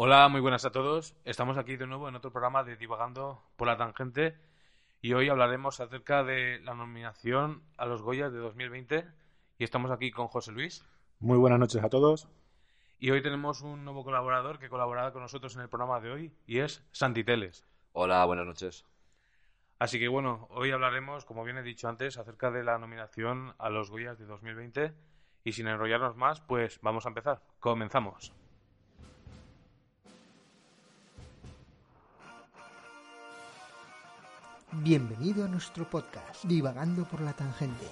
Hola, muy buenas a todos. Estamos aquí de nuevo en otro programa de Divagando por la Tangente y hoy hablaremos acerca de la nominación a los Goyas de 2020 y estamos aquí con José Luis. Muy buenas noches a todos. Y hoy tenemos un nuevo colaborador que colaborará con nosotros en el programa de hoy y es Santi Teles. Hola, buenas noches. Así que bueno, hoy hablaremos, como bien he dicho antes, acerca de la nominación a los Goyas de 2020 y sin enrollarnos más, pues vamos a empezar. Comenzamos. Bienvenido a nuestro podcast, Divagando por la Tangente.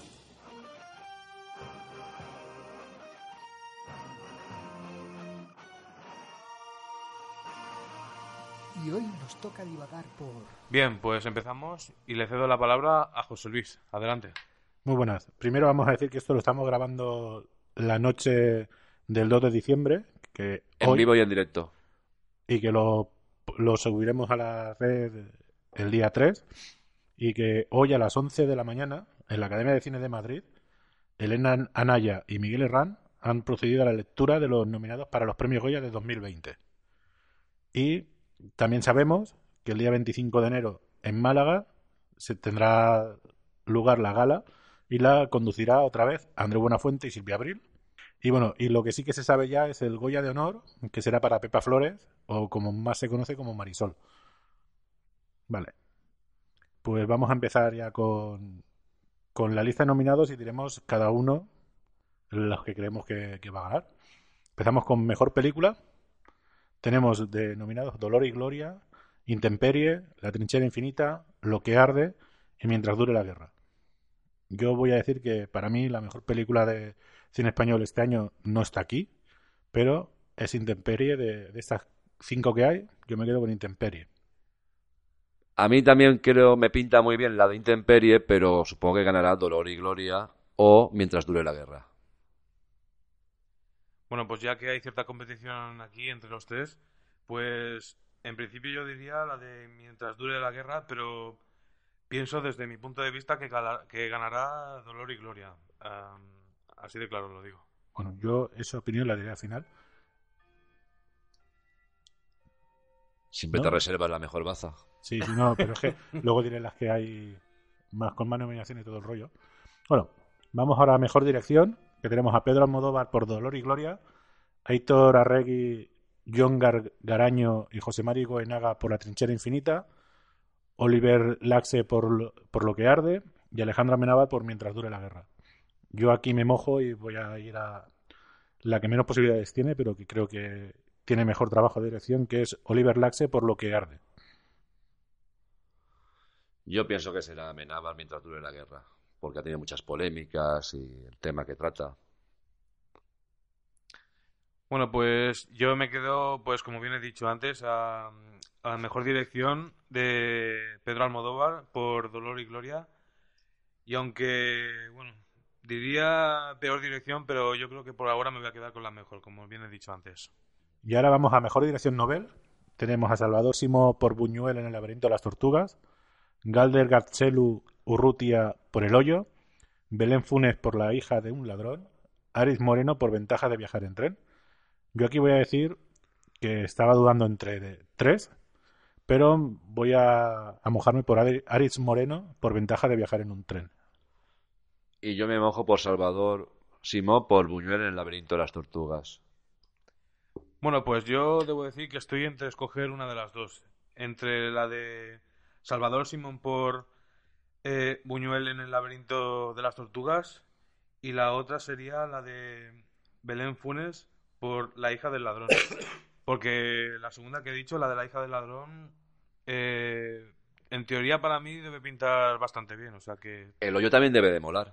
Y hoy nos toca divagar por... Bien, pues empezamos y le cedo la palabra a José Luis. Adelante. Muy buenas. Primero vamos a decir que esto lo estamos grabando la noche del 2 de diciembre, que En hoy, vivo y en directo. y que lo, lo subiremos a la red el día 3, y que hoy a las 11 de la mañana, en la Academia de Cine de Madrid, Elena Anaya y Miguel Herrán han procedido a la lectura de los nominados para los premios Goya de 2020. Y también sabemos que el día 25 de enero en Málaga se tendrá lugar la gala y la conducirá otra vez André Buenafuente y Silvia Abril. Y bueno, y lo que sí que se sabe ya es el Goya de Honor, que será para Pepa Flores, o como más se conoce como Marisol. Vale. Pues vamos a empezar ya con, con la lista de nominados y diremos cada uno los que creemos que, va a ganar. Empezamos con Mejor Película. Tenemos de nominados Dolor y Gloria, Intemperie, La Trinchera Infinita, Lo que Arde y Mientras Dure la Guerra. Yo voy a decir que para mí la mejor película de cine español este año no está aquí, pero es Intemperie de, de estas cinco que hay. Yo me quedo con Intemperie. A mí también creo me pinta muy bien la de Intemperie, pero supongo que ganará Dolor y Gloria o Mientras dure la guerra. Bueno, pues ya que hay cierta competición aquí entre los tres, pues en principio yo diría la de mientras dure la guerra, pero pienso desde mi punto de vista que, ganará Dolor y Gloria. Así de claro lo digo. Bueno, yo esa opinión la diré al final. Siempre ¿No? te reservas la mejor baza. Sí, sí, no, pero es que luego diré las que hay más con más nominaciones y todo el rollo. Bueno, vamos ahora a mejor dirección, que tenemos a Pedro Almodóvar por Dolor y Gloria, Aitor Arregui, John Gar- Garaño y José Mari Goenaga por La Trinchera Infinita, Oliver Laxe por por Lo que Arde y Alejandra Menábar por Mientras dure la guerra. Yo aquí me mojo y voy a ir a la que menos posibilidades tiene, pero que creo que tiene mejor trabajo de dirección, que es Oliver Laxe por Lo que Arde. Yo pienso que será Amenábar mientras dure la guerra, porque ha tenido muchas polémicas y el tema que trata. Bueno, pues yo me quedo, pues como bien he dicho antes, a, a la mejor dirección de Pedro Almodóvar por Dolor y Gloria. Y aunque, bueno, diría peor dirección, pero yo creo que por ahora me voy a quedar con la mejor, como bien he dicho antes. Y ahora vamos a Mejor Dirección Nobel. Tenemos a Salvador Simo por Buñuel en El laberinto de las tortugas, Galder Garzelu Urrutia por El hoyo, Belén Funes por La hija de un ladrón, Aris Moreno por Ventaja de viajar en tren. Yo aquí voy a decir que estaba dudando entre de- tres, pero voy a, a mojarme por Ari- Aris Moreno por Ventaja de viajar en un tren. Y yo me mojo por Salvador Simó por Buñuel en el laberinto de las tortugas. Bueno, pues yo debo decir que estoy entre escoger una de las dos. Entre la de Salvador Simón por eh, Buñuel en el laberinto de las tortugas y la otra sería la de Belén Funes por La hija del ladrón. Porque la segunda que he dicho, la de la hija del ladrón, eh, en teoría para mí debe pintar bastante bien. O sea que, El hoyo también debe de molar.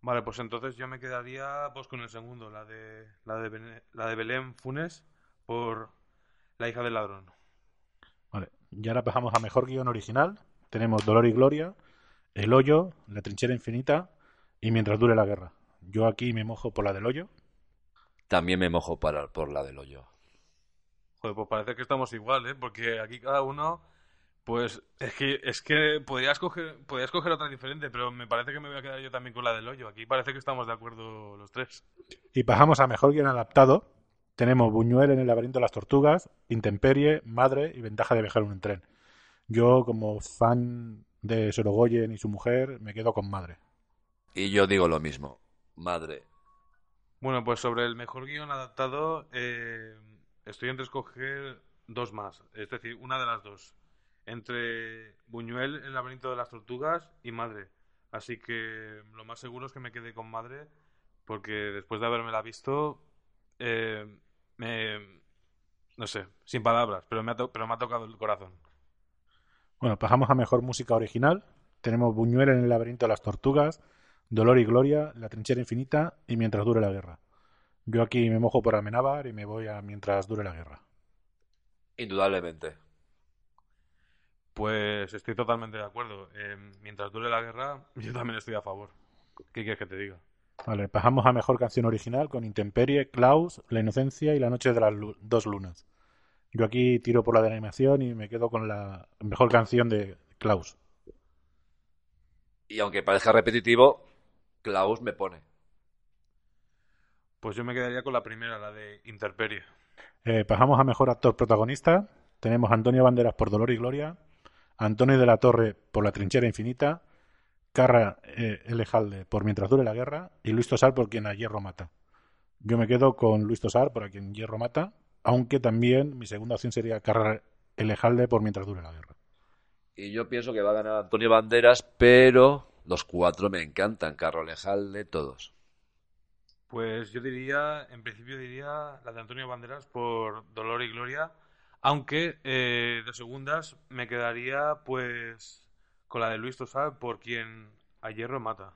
vale, pues entonces yo me quedaría pues con el segundo, la de la de, la de Belén Funes por La hija del ladrón. Y ahora pasamos a Mejor Guión Original. Tenemos Dolor y Gloria, El hoyo, La trinchera infinita y Mientras dure la guerra. Yo aquí me mojo por la del hoyo. También me mojo para, por la del hoyo. Joder, pues parece que estamos igual, ¿eh? Porque aquí cada uno, pues es que es que podría escoger, podría escoger otra diferente, pero me parece que me voy a quedar yo también con la del hoyo. Aquí parece que estamos de acuerdo los tres. Y pasamos a Mejor Guión Adaptado. Tenemos Buñuel en el laberinto de las tortugas, Intemperie, Madre y Ventaja de viajar en un tren. Yo, como fan de Sorogoyen y su mujer, me quedo con Madre. Y yo digo lo mismo. Madre. Bueno, pues sobre el mejor guion adaptado, eh, estoy entre escoger dos más. Es decir, una de las dos. Entre Buñuel, El laberinto de las tortugas y Madre. Así que lo más seguro es que me quede con Madre, porque después de haberme la visto, eh, me, no sé, sin palabras, pero me, ha pero me ha tocado el corazón. Bueno, pasamos a mejor música original. Tenemos Buñuel en el laberinto de las tortugas, Dolor y Gloria, La trinchera infinita y Mientras dure la guerra. Yo aquí me mojo por Amenábar y me voy a Mientras dure la guerra. Indudablemente. Pues estoy totalmente de acuerdo. Eh, mientras dure la guerra, yo también estoy a favor. ¿Qué quieres que te diga? Vale, pasamos a mejor canción original con Intemperie, Klaus, La inocencia y La noche de las lu- dos lunas. Yo aquí tiro por la de animación y me quedo con la mejor canción de Klaus. Y aunque parezca repetitivo, Klaus me pone. Pues yo me quedaría con la primera, la de Interperie. Eh, pasamos a mejor actor protagonista. Tenemos a Antonio Banderas por Dolor y Gloria, Antonio de la Torre por La trinchera infinita, Carra eh, Elejalde por Mientras dure la guerra y Luis Tosar por Quien a hierro mata. Yo me quedo con Luis Tosar por A quien hierro mata, aunque también mi segunda opción sería Carra Elejalde por Mientras dure la guerra. Y yo pienso que va a ganar Antonio Banderas, pero los cuatro me encantan. Carro Lejalde, todos. Pues yo diría, en principio diría la de Antonio Banderas por Dolor y Gloria, aunque eh, de segundas me quedaría pues con la de Luis Tosar por quien a hierro mata.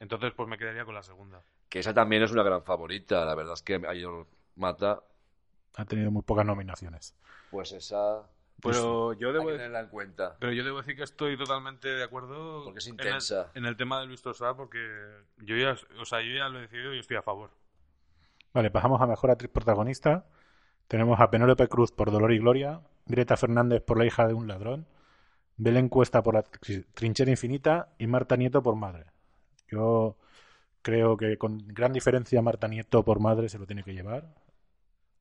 Entonces pues me quedaría con la segunda. Que esa también es una gran favorita. La verdad es que ayer Mata, Ha tenido muy pocas nominaciones. pues esa Pero yo hay debo que tenerla en cuenta. pero yo debo decir que estoy totalmente de acuerdo Porque es en el- intensa. En, el, tema de Luis Tosar porque yo ya, o sea, yo ya lo he decidido y estoy a favor. Vale, pasamos a mejor actriz protagonista. Tenemos a Penélope Cruz por Dolor y Gloria, Greta Fernández por La hija de un ladrón, Belén Cuesta por La Tr- trinchera infinita y Marta Nieto por Madre. Yo creo que con gran diferencia Marta Nieto por Madre se lo tiene que llevar.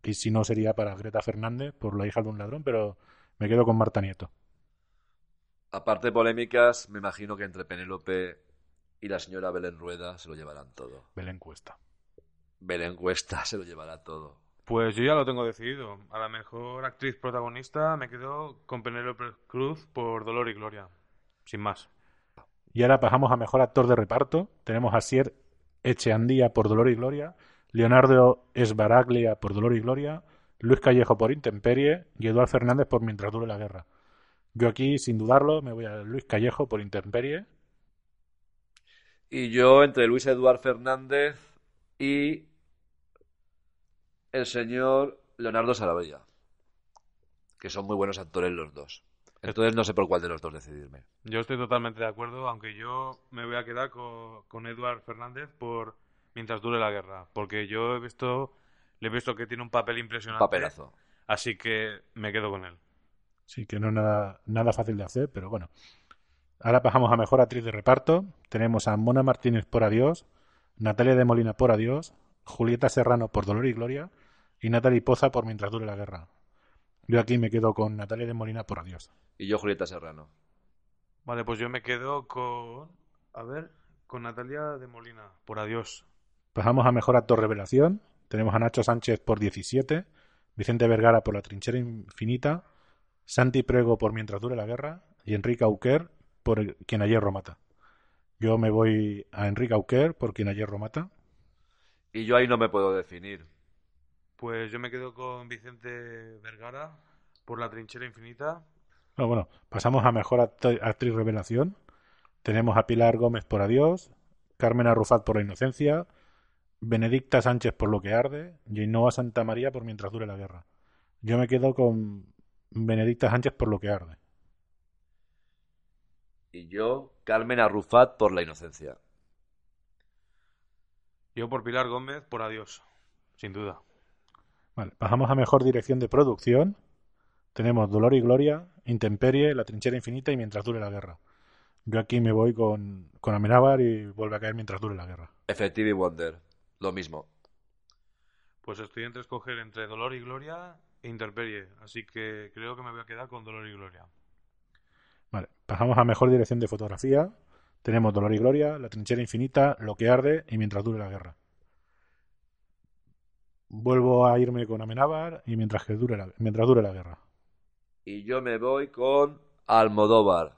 Y si no sería para Greta Fernández por La hija de un ladrón, pero me quedo con Marta Nieto. Aparte de polémicas, me imagino que entre Penélope y la señora Belén Rueda se lo llevarán todo. Belén Cuesta. Belén Cuesta se lo llevará todo. Pues yo ya lo tengo decidido. A la mejor actriz protagonista me quedo con Penélope Cruz por Dolor y Gloria. Sin más. Y ahora pasamos a mejor actor de reparto. Tenemos a Sier Echeandía por Dolor y Gloria, Leonardo Esbaraglia por Dolor y Gloria, Luis Callejo por Intemperie y Eduard Fernández por Mientras dure la guerra. Yo aquí, sin dudarlo, me voy a Luis Callejo por Intemperie. Y yo entre Luis Eduard Fernández y el señor Leonardo Salavella, que son muy buenos actores los dos. Entonces no sé por cuál de los dos decidirme. Yo estoy totalmente de acuerdo, aunque yo me voy a quedar con, con Eduard Fernández por Mientras dure la guerra. Porque yo he visto, le he visto que tiene un papel impresionante. Papelazo. Así que me quedo con él. Sí, que no es nada, nada fácil de hacer, pero bueno. Ahora pasamos a mejor actriz de reparto. Tenemos a Mona Martínez por Adiós, Natalia de Molina por Adiós, Julieta Serrano por Dolor y Gloria y Natalie Poza por Mientras dure la guerra. Yo aquí me quedo con Natalia de Molina por Adiós. Y yo Julieta Serrano. Vale, pues yo me quedo con. A ver, con Natalia de Molina, por adiós. Pasamos a mejor actor revelación. Tenemos a Nacho Sánchez por 17, Vicente Vergara por La trinchera infinita, Santi Prego por Mientras dure la guerra y Enrique Auquer por el- Quien a hierro mata. Yo me voy a Enrique Auquer por Quien a hierro mata. Y yo ahí no me puedo definir. Pues yo me quedo con Vicente Vergara por La trinchera infinita. Bueno, bueno, pasamos a mejor actriz revelación. Tenemos a Pilar Gómez por Adiós, Carmen Arrufat por La inocencia, Benedicta Sánchez por Lo que arde y Ainhoa Santa María por Mientras dure la guerra. Yo me quedo con Benedicta Sánchez por Lo que arde. Y yo Carmen Arrufat por la inocencia. Yo por Pilar Gómez por adiós. Sin duda. Vale, pasamos a mejor dirección de producción. Tenemos Dolor y Gloria, Intemperie, La trinchera infinita y Mientras dure la guerra. Yo aquí me voy con, con Amenábar y vuelve a caer Mientras dure la guerra. Effective y Wonder. Lo mismo. Pues estoy entre escoger entre Dolor y Gloria e Interperie, así que creo que me voy a quedar con Dolor y Gloria. Vale, pasamos a mejor dirección de fotografía. Tenemos Dolor y Gloria, La trinchera infinita, Lo que arde y Mientras dure la guerra. Vuelvo a irme con Amenábar y mientras que dure la, mientras dure la guerra. Y yo me voy con Almodóvar,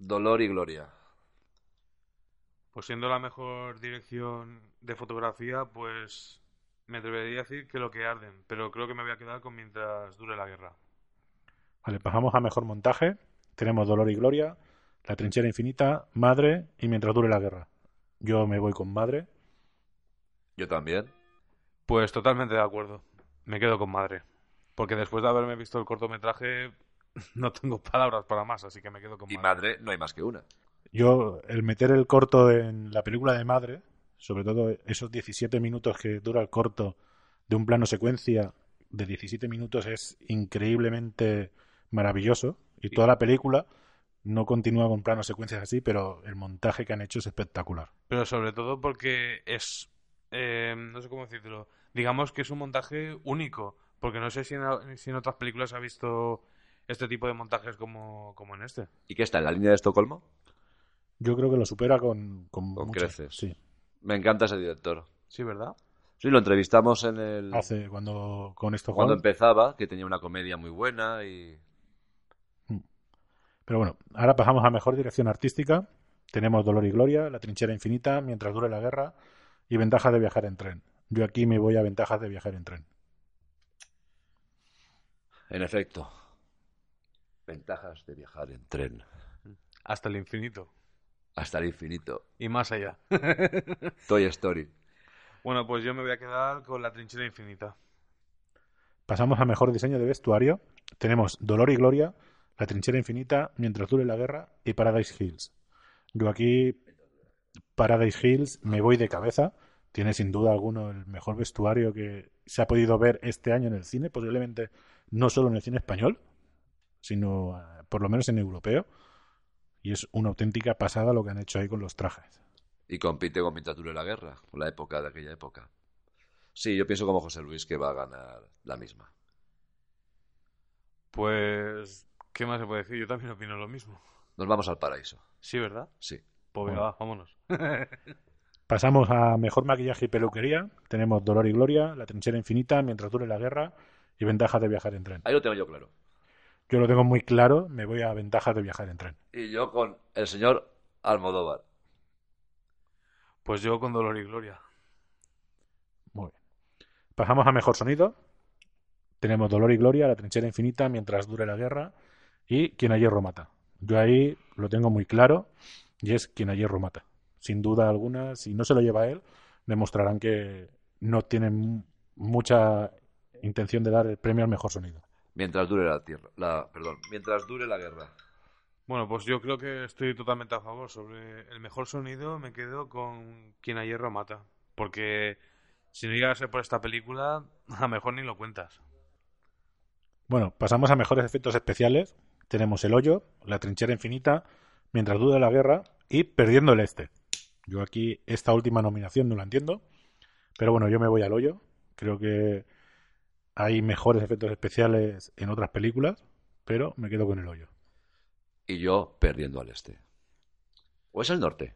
Dolor y Gloria. Pues siendo la mejor dirección de fotografía, pues me atrevería a decir que lo que arden, pero creo que me voy a quedar con mientras dure la guerra. Vale, pasamos a mejor montaje. Tenemos Dolor y Gloria, La trinchera infinita, Madre y Mientras dure la guerra. Yo me voy con Madre. Yo también. Pues totalmente de acuerdo. Me quedo con madre. Porque después de haberme visto el cortometraje, no tengo palabras para más, así que me quedo con Y madre. madre, no hay más que una. Yo, el meter el corto en la película de Madre, sobre todo esos 17 minutos que dura el corto de un plano secuencia de 17 minutos es increíblemente maravilloso. Y toda la película no continúa con planos secuencias así, pero el montaje que han hecho es espectacular. Pero sobre todo porque es. Eh, no sé cómo decirlo. Digamos que es un montaje único. Porque no sé si en, si en otras películas ha visto este tipo de montajes como, como en este. ¿Y qué está en la línea de Estocolmo? Yo creo que lo supera con, con, Con muchas. creces. Sí. Me encanta ese director. Sí, ¿verdad? Sí, lo entrevistamos en el... Hace cuando con esto cuando empezaba, que tenía una comedia muy buena y... Pero bueno, ahora pasamos a mejor dirección artística. Tenemos Dolor y Gloria, La trinchera infinita, Mientras dure la guerra y Ventajas de viajar en tren. Yo aquí me voy a Ventajas de viajar en tren. En efecto. Ventajas de viajar en tren. Hasta el infinito. Hasta el infinito. Y más allá. Toy Story. bueno, pues yo me voy a quedar con la trinchera infinita. Pasamos a mejor diseño de vestuario. Tenemos Dolor y Gloria, La trinchera infinita, Mientras dure la guerra y Paradise Hills. Yo aquí, Paradise Hills, me voy de cabeza. Tiene sin duda alguno el mejor vestuario que se ha podido ver este año en el cine, posiblemente no solo en el cine español, sino eh, por lo menos en europeo. Y es una auténtica pasada lo que han hecho ahí con los trajes. Y compite con Mientras dure la guerra, la época de aquella época. Sí, yo pienso como José Luis que va a ganar la misma. Pues. ¿Qué más se puede decir? Yo también opino lo mismo. Nos vamos al paraíso. Sí, ¿verdad? Sí. Pues venga, Bueno. va, vámonos. Pasamos a mejor maquillaje y peluquería. Tenemos Dolor y Gloria, La trinchera infinita, Mientras dure la guerra y Ventajas de viajar en tren. Ahí lo tengo yo claro. Yo lo tengo muy claro, me voy a Ventajas de viajar en tren. Y yo con el señor Almodóvar. Pues yo con Dolor y Gloria. Muy bien. Pasamos a mejor sonido. Tenemos Dolor y Gloria, La trinchera infinita, Mientras dure la guerra y Quien a hierro mata. Yo ahí lo tengo muy claro y es Quien a hierro mata. Sin duda alguna, si no se lo lleva él, demostrarán que no tienen mucha intención de dar el premio al mejor sonido. Mientras dure la tierra. La, perdón. Mientras dure la guerra. Bueno, pues yo creo que estoy totalmente a favor. Sobre el mejor sonido me quedo con Quien a hierro mata. Porque si no llega a ser por esta película, a lo mejor ni lo cuentas. Bueno, pasamos a mejores efectos especiales. Tenemos El Hoyo, La Trinchera Infinita, Mientras duda la guerra y Perdiendo el Este. Yo aquí esta última nominación no la entiendo, pero bueno, yo me voy al Hoyo. Creo que hay mejores efectos especiales en otras películas, pero me quedo con El Hoyo. Y yo perdiendo al este. ¿O es el norte?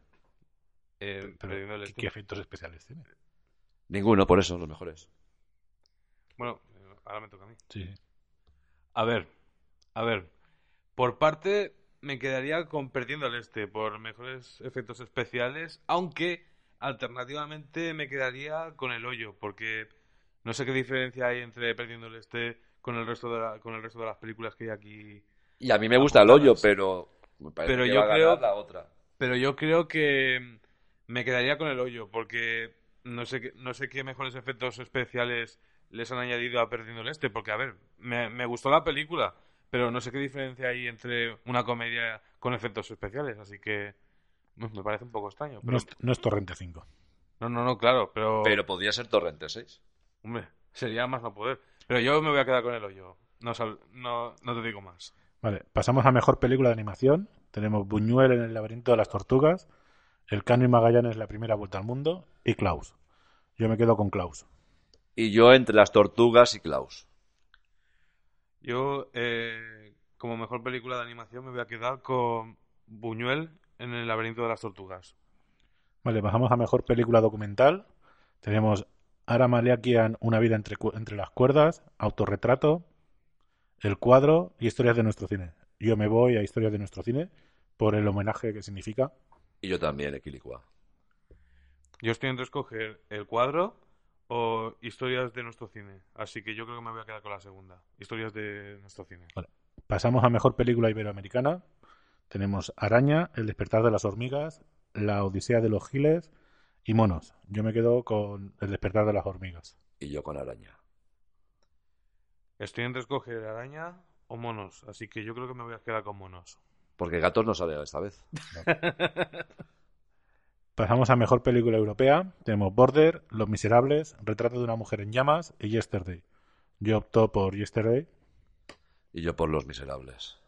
Eh, Pero, perdiendo el ¿qué, este. qué efectos especiales tiene? Ninguno, por eso, los mejores. Bueno, eh, ahora me toca a mí. Sí. A ver, a ver. Por parte, me quedaría con Perdiendo el Este por mejores efectos especiales, aunque alternativamente me quedaría con El Hoyo, porque no sé qué diferencia hay entre Perdiendo el Este con el resto de, la- con el resto de las películas que hay aquí. Y a mí me gusta el hoyo, pero... me parece Pero que yo va a creo- ganar la otra. Pero yo creo que me quedaría con El Hoyo, porque no sé qué, no sé qué mejores efectos especiales les han añadido a Perdiendo el Este, porque a ver, me, me gustó la película, pero no sé qué diferencia hay entre una comedia con efectos especiales, así que me parece un poco extraño. Pero, No, es, no es Torrente 5. no, no, no, claro, pero, Pero podría ser Torrente 6. hombre, sería más no poder. Pero yo me voy a quedar con El Hoyo, no, sal- no, no te digo más. Vale, pasamos a mejor película de animación. Tenemos Buñuel en el laberinto de las tortugas, El Cano y Magallanes la primera vuelta al mundo y Klaus. Yo me quedo con Klaus. Y yo entre las tortugas y Klaus. Yo, eh, como mejor película de animación, me voy a quedar con Buñuel en el laberinto de las tortugas. Vale, bajamos a mejor película documental. Tenemos Ara Malikian, Una vida entre, entre las cuerdas, Autorretrato, El cuadro y Historias de nuestro cine. Yo me voy a Historias de nuestro cine por el homenaje que significa. Y yo también, Equilicua. Yo estoy entre escoger el cuadro o historias de nuestro cine. Así que yo creo que me voy a quedar con la segunda. Historias de nuestro cine. Pasamos a mejor película iberoamericana. Tenemos Araña, El despertar de las hormigas, La odisea de los giles y Monos. Yo me quedo con El despertar de las hormigas. Y yo con araña. Estoy entre escoger araña o monos. Así que yo creo que me voy a quedar con monos. Porque gatos no sale esta vez. Pasamos a mejor película europea. Tenemos Border, Los Miserables, Retrato de una mujer en llamas y Yesterday. Yo opto por Yesterday. Y yo por los miserables.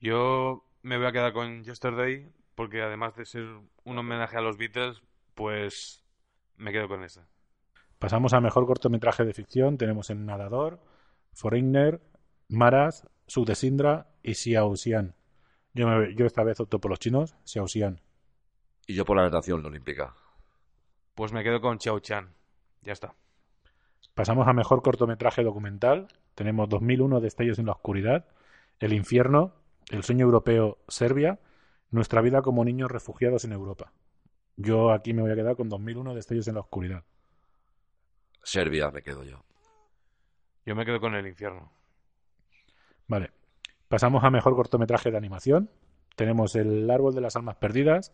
Yo me voy a quedar con Yesterday porque además de ser un homenaje a los Beatles, pues me quedo con esa. Pasamos a mejor cortometraje de ficción. Tenemos en Nadador, Foreigner, Maras, Sud de Sindra y Xiaoxian. Yo, me- yo esta vez opto por los chinos, Xiaoxian. Y yo por la natación olímpica. Pues me quedo con Chao Chan. Ya está. Pasamos a mejor cortometraje documental. Tenemos 2001 Destellos en la oscuridad, El infierno, El sueño europeo, Serbia, Nuestra vida como niños refugiados en Europa. Yo aquí me voy a quedar con 2001 Destellos en la oscuridad. Serbia me quedo yo. Yo me quedo con el infierno. Vale. Pasamos a mejor cortometraje de animación. Tenemos El árbol de las almas perdidas,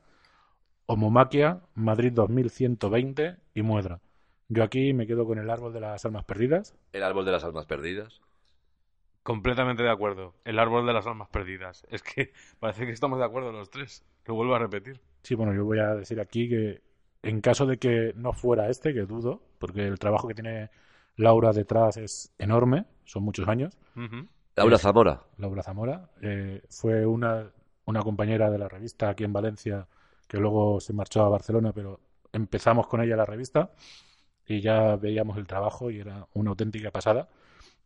Homomaquia, Madrid 2120 y Muedra. Yo aquí me quedo con El árbol de las almas perdidas. El árbol de las almas perdidas. Completamente de acuerdo. El árbol de las almas perdidas. Es que parece que estamos de acuerdo los tres. Lo vuelvo a repetir. Sí, bueno, yo voy a decir aquí que en caso de que no fuera este, que dudo, porque el trabajo que tiene Laura detrás es enorme, son muchos años. Laura Zamora. Laura Zamora eh, fue una, una compañera de la revista aquí en Valencia que luego se marchó a Barcelona, pero empezamos con ella la revista y ya veíamos el trabajo y era una auténtica pasada.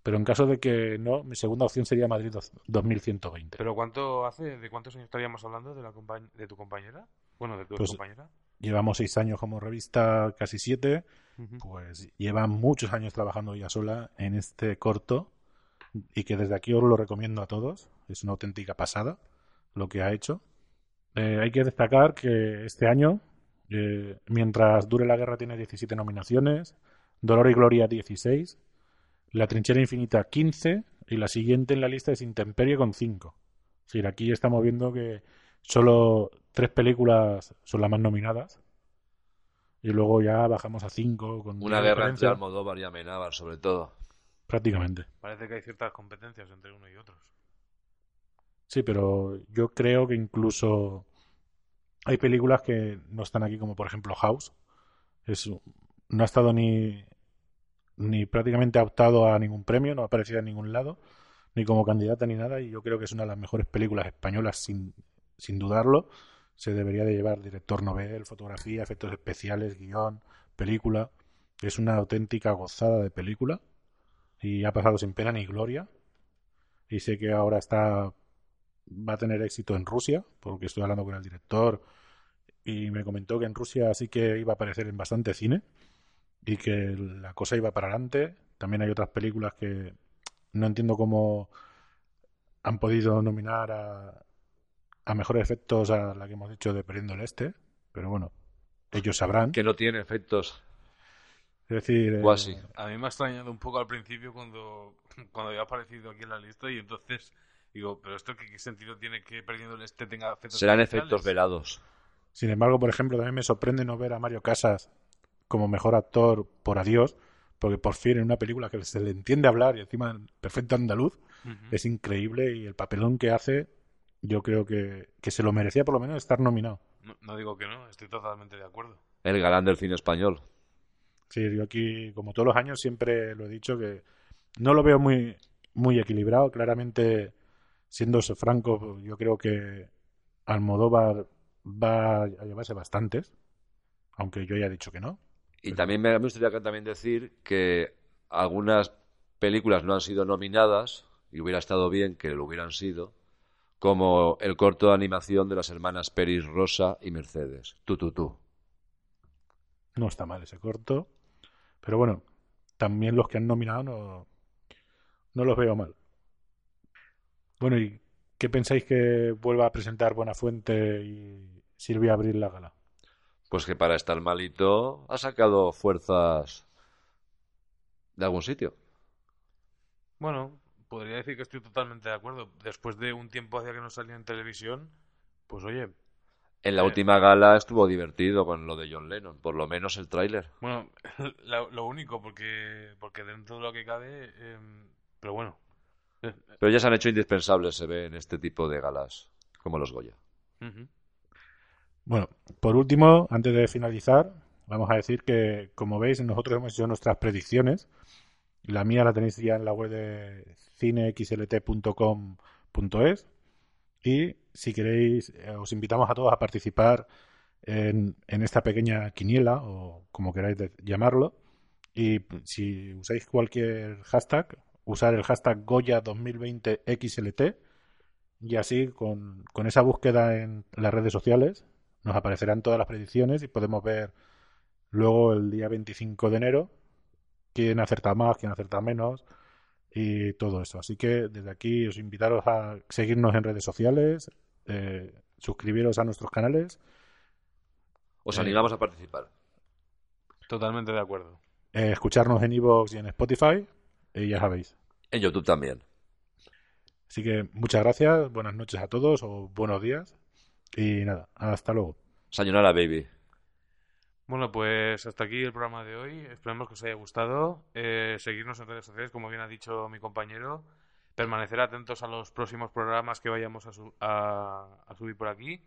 Pero en caso de que no, mi segunda opción sería Madrid dos- 2120. ¿Pero cuánto hace? ¿De cuántos años estaríamos hablando de, la compañ- de tu compañera? Bueno, de tu Pues- compañera. Llevamos seis años como revista, casi siete. Pues lleva muchos años trabajando ella sola en este corto y que desde aquí os lo recomiendo a todos. Es una auténtica pasada lo que ha hecho. Eh, hay que destacar que este año, eh, mientras dure la guerra, tiene 17 nominaciones, Dolor y Gloria 16, La Trinchera Infinita 15 y la siguiente en la lista es Intemperie con 5. Es decir, aquí estamos viendo que solo tres películas son las más nominadas y luego ya bajamos a 5 con Una guerra entre Almodóvar y Amenábar, sobre todo. prácticamente. Parece que hay ciertas competencias entre uno y otros. Sí, pero yo creo que incluso hay películas que no están aquí, como por ejemplo House. Es, no ha estado ni, ni prácticamente optado a ningún premio, no ha aparecido en ningún lado, ni como candidata ni nada, y yo creo que es una de las mejores películas españolas, sin, sin dudarlo. Se debería de llevar director novel, fotografía, efectos especiales, guion, película. Es una auténtica gozada de película y ha pasado sin pena ni gloria. Y sé que ahora está va a tener éxito en Rusia, porque estoy hablando con el director y me comentó que en Rusia sí que iba a aparecer en bastante cine y que la cosa iba para adelante. También hay otras películas que no entiendo cómo han podido nominar a, a mejores efectos a la que hemos dicho de Perdiendo el Este, pero bueno, ellos sabrán. Que no tiene efectos. Es decir, eh. A mí me ha extrañado un poco al principio cuando, cuando había aparecido aquí en la lista y entonces digo, pero esto qué, qué sentido tiene que perdiendo el este tenga efectos Serán especiales? efectos velados. Sin embargo, por ejemplo, también me sorprende no ver a Mario Casas como mejor actor por Adiós, porque por fin en una película que se le entiende hablar y encima en perfecto andaluz, es increíble y el papelón que hace, yo creo que, que se lo merecía por lo menos estar nominado. No, no digo que no, estoy totalmente de acuerdo. El galán del cine español. Sí, yo aquí, como todos los años, siempre lo he dicho que no lo veo muy, muy equilibrado. Claramente, siendo franco, yo creo que Almodóvar va a llevarse bastantes, aunque yo ya he dicho que no. Y también me me gustaría también decir que algunas películas no han sido nominadas, y hubiera estado bien que lo hubieran sido, como el corto de animación de las hermanas Peris Rosa y Mercedes. Tú, tú, tú. No está mal ese corto. Pero bueno, también los que han nominado no, no los veo mal. Bueno, ¿y qué pensáis que vuelva a presentar Buenafuente y Silvia a abrir la gala? Pues que para estar malito ha sacado fuerzas de algún sitio. Bueno, podría decir que estoy totalmente de acuerdo. Después de un tiempo hacia que no salía en televisión, pues oye, En la Eh. última gala estuvo divertido con lo de John Lennon, por lo menos el tráiler. bueno, lo, lo único, porque, porque dentro de lo que cabe, em, pero bueno. Pero ya se han hecho indispensables, se ve en este tipo de galas, como los Goya. Bueno, por último, antes de finalizar, vamos a decir que, como veis, nosotros hemos hecho nuestras predicciones. La mía la tenéis ya en la web de cinexlt.com.es. Y si queréis, eh, os invitamos a todos a participar en, en esta pequeña quiniela, o como queráis llamarlo. Y si usáis cualquier hashtag, usar el hashtag Goya2020XLT. Y así, con, con esa búsqueda en las redes sociales, nos aparecerán todas las predicciones y podemos ver luego el día 25 de enero quién acerta más, quién acerta menos y todo eso. Así que desde aquí os invitaros a seguirnos en redes sociales, eh, suscribiros a nuestros canales, Os Eh. animamos a participar. Totalmente de acuerdo. eh, escucharnos en iVoox y en Spotify y ya sabéis. En YouTube también. Así que muchas gracias, buenas noches a todos o buenos días y nada, hasta luego. Sayonara, baby. Bueno, pues hasta aquí el programa de hoy. Esperemos que os haya gustado. Eh, seguirnos en redes sociales, como bien ha dicho mi compañero. Permanecer atentos a los próximos programas que vayamos a, su- a- a subir por aquí.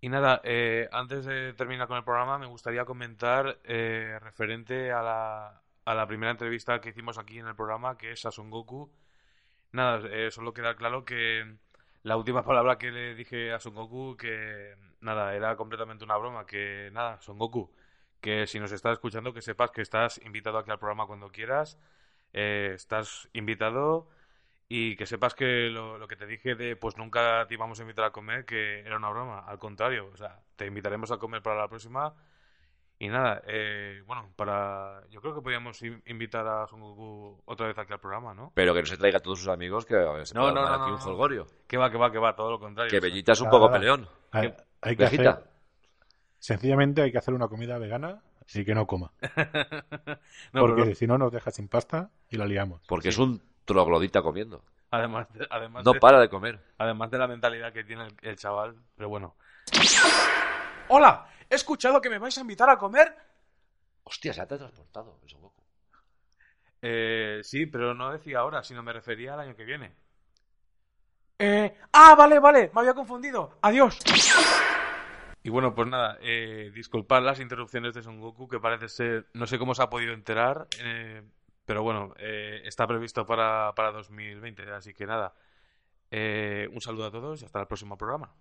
Y nada, eh, antes de terminar con el programa, me gustaría comentar eh, referente a la, a la primera entrevista que hicimos aquí en el programa, que es a Son Goku. Nada, eh, solo queda claro que la última palabra que le dije a Son Goku, que nada, era completamente una broma, que nada, Son Goku, que si nos estás escuchando, que sepas que estás invitado aquí al programa cuando quieras, eh, estás invitado y que sepas que lo, lo que te dije de pues nunca te íbamos a invitar a comer, que era una broma, al contrario, o sea, te invitaremos a comer para la próxima y nada, eh, bueno, para yo creo que podríamos in- invitar a Son Goku otra vez aquí al programa, ¿no? Pero que no se traiga a todos sus amigos que se No, no, no, aquí no, un no. jolgorio. Que va, que va, que va, todo lo contrario. Que Bellita es un Nada, poco peleón. Hay, ¿Qué? hay que hacer, sencillamente hay que hacer una comida vegana y que no coma, no, porque pero si no nos deja sin pasta y la liamos. Porque es un troglodita comiendo. además, de- además, No de, para de comer. además de la mentalidad que tiene el, el chaval, pero bueno. Hola, he escuchado que me vais a invitar a comer. Hostia, se ha transportado el Son Goku. Eh, sí, pero no decía ahora, sino me refería al año que viene. Eh, ah, vale, vale, me había confundido. Adiós. Y bueno, pues nada, eh, disculpad las interrupciones de Son Goku, que parece ser, no sé cómo se ha podido enterar, eh, pero bueno, eh, está previsto para, para 2020, así que nada, eh, un saludo a todos y hasta el próximo programa.